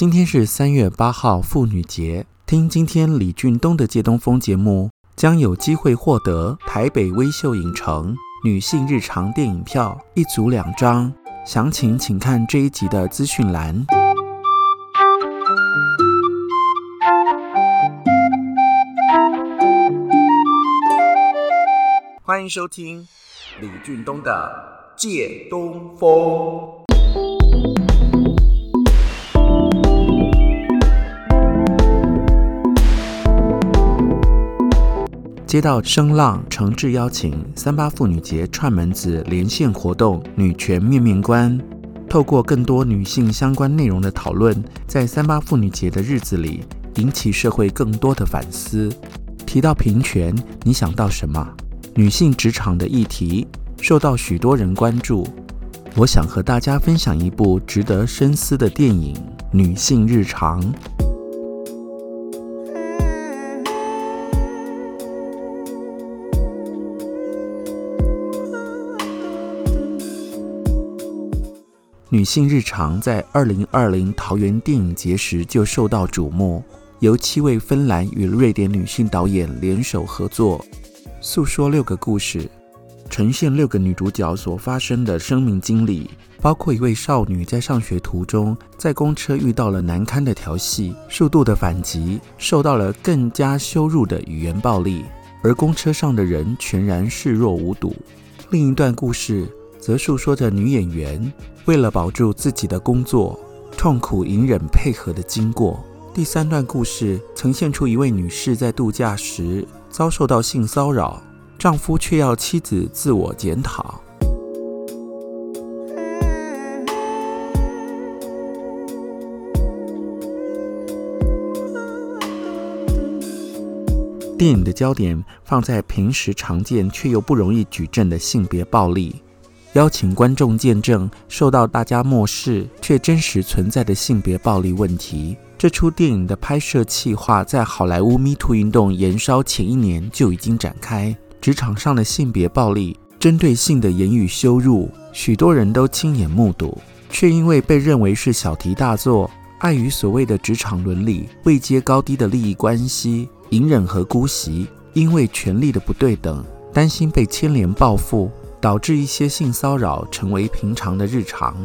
今天是三月八号妇女节，听今天李俊东的借东风节目，将有机会获得台北威秀影城女性日常电影票一组两张，详情请看这一集的资讯栏。欢迎收听李俊东的借东风。接到声浪诚挚邀请，三八妇女节串门子连线活动“女权面面观”，透过更多女性相关内容的讨论，在三八妇女节的日子里，引起社会更多的反思。提到平权，你想到什么？女性职场的议题受到许多人关注。我想和大家分享一部值得深思的电影《女性日常》。女性日常在二零二零桃园电影节时就受到瞩目，由七位芬兰与瑞典女性导演联手合作，诉说六个故事，呈现六个女主角所发生的生命经历，包括一位少女在上学途中在公车遇到了难堪的调戏，数度的反击，受到了更加羞辱的语言暴力，而公车上的人全然视若无睹。另一段故事则述说着女演员。为了保住自己的工作，痛苦隐忍配合的经过。第三段故事呈现出一位女士在度假时遭受到性骚扰，丈夫却要妻子自我检讨。电影的焦点放在平时常见却又不容易举证的性别暴力。邀请观众见证受到大家漠视却真实存在的性别暴力问题。这出电影的拍摄计划在好莱坞 Me Too 运动延烧前一年就已经展开。职场上的性别暴力、针对性的言语羞辱，许多人都亲眼目睹，却因为被认为是小题大做，碍于所谓的职场伦理、位阶高低的利益关系，隐忍和姑息，因为权力的不对等，担心被牵连报复。导致一些性骚扰成为平常的日常，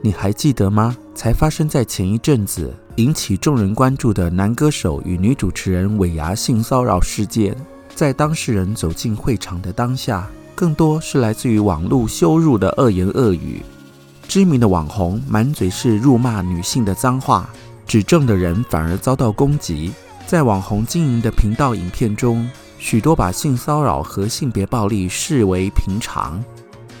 你还记得吗？才发生在前一阵子，引起众人关注的男歌手与女主持人尾牙性骚扰事件，在当事人走进会场的当下，更多是来自于网络羞辱的恶言恶语。知名的网红满嘴是辱骂女性的脏话，指证的人反而遭到攻击。在网红经营的频道影片中，许多把性骚扰和性别暴力视为平常，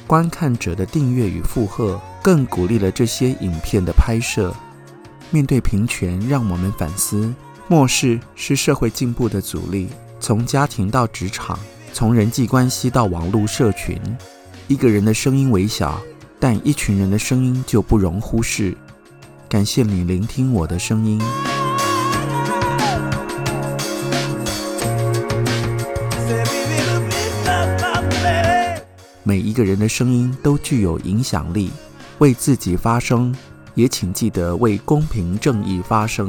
观看者的订阅与附和更鼓励了这些影片的拍摄。面对平权，让我们反思：漠视是社会进步的阻力。从家庭到职场，从人际关系到网络社群，一个人的声音微小，但一群人的声音就不容忽视。感谢你聆听我的声音。每一个人的声音都具有影响力，为自己发声，也请记得为公平正义发声。